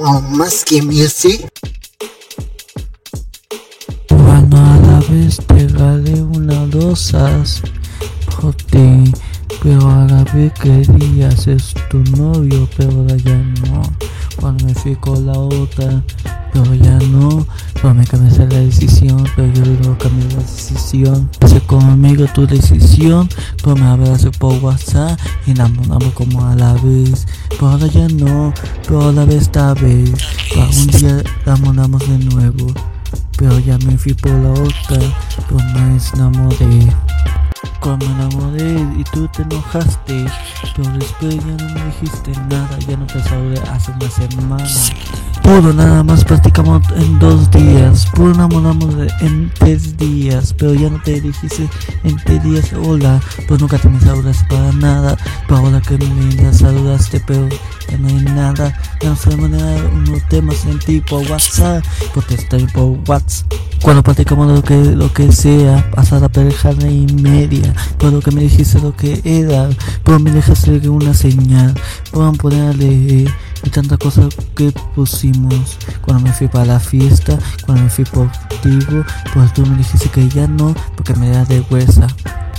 con más que music. Cuando a la vez te regalé unas rosas por ti, pero a la vez querías ser tu novio, pero ya no. Cuando me fui con la otra, pero ya no. Pero me cambiaste la decisión, pero yo luego cambié la decisión. Hace conmigo tu decisión, pero me abrazo por WhatsApp y enamoramos como a la vez. Pero ahora ya no, pero vez esta vez. Pero un día enamoramos de nuevo. Pero ya me fui por la otra, pero me enamoré. Cuando me enamoré y tú te enojaste, pero después ya no me dijiste nada, ya no te saludé hace una semana. Puro nada más practicamos en dos días, puro enamoramos en tres días, pero ya no te dijiste en tres días hola, pues nunca te me saludaste para nada, pero ahora que me saludaste, pero ya no hay nada, ya no nada, unos temas en ti por WhatsApp, pues te estoy por WhatsApp. Cuando practicamos lo que, lo que sea, hasta la perejana y media, por lo que me dijiste lo que era, pero me dejaste una señal, puedan ponerle y tantas cosas que pusimos. Cuando me fui para la fiesta, cuando me fui por contigo, pues tú me dijiste que ya no, porque me da de huesa.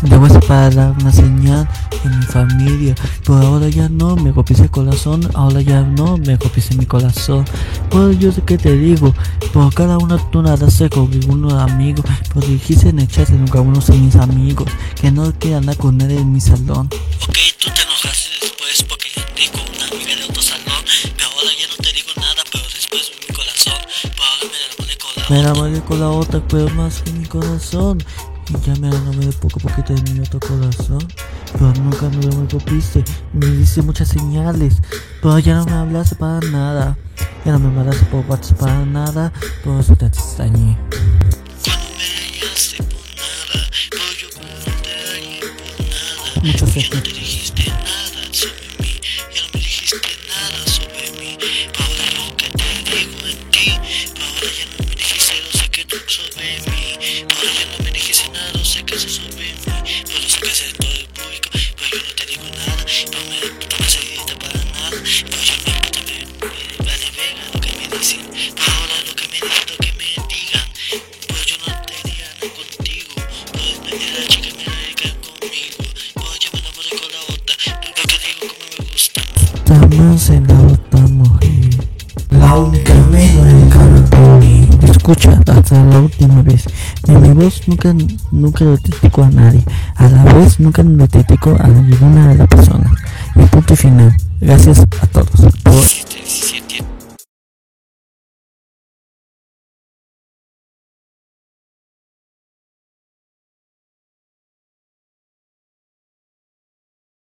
De huesa para dar una señal en mi familia, pero ahora ya no, me copié el corazón, ahora ya no, me copié mi corazón. Pues yo sé que te digo, por cada uno tú nada sé con uno amigo, pero dijiste en el chat nunca uno son mis amigos, que no quiero andar con nadie en mi salón. Ok, tú te enojaste después porque di con una amiga de otro salón, pero ahora ya no te digo nada, pero después mi corazón, pero ahora me enamoré con la Me enamoré con la otra, pero más que mi corazón. Y ya me enamoré poco a poquito de mi otro corazón. Pero nunca me lo copiste. Me diste muchas señales. Pero ya no me hablaste para nada. Ya no me mandaste por WhatsApp para nada. Por eso te extrañé. Cuando me Escucha hasta la última vez. En mi voz nunca, nunca lo critico a nadie. A la vez nunca lo critico a ninguna de las personas. Y punto final. Gracias a todos. Por 17, 17,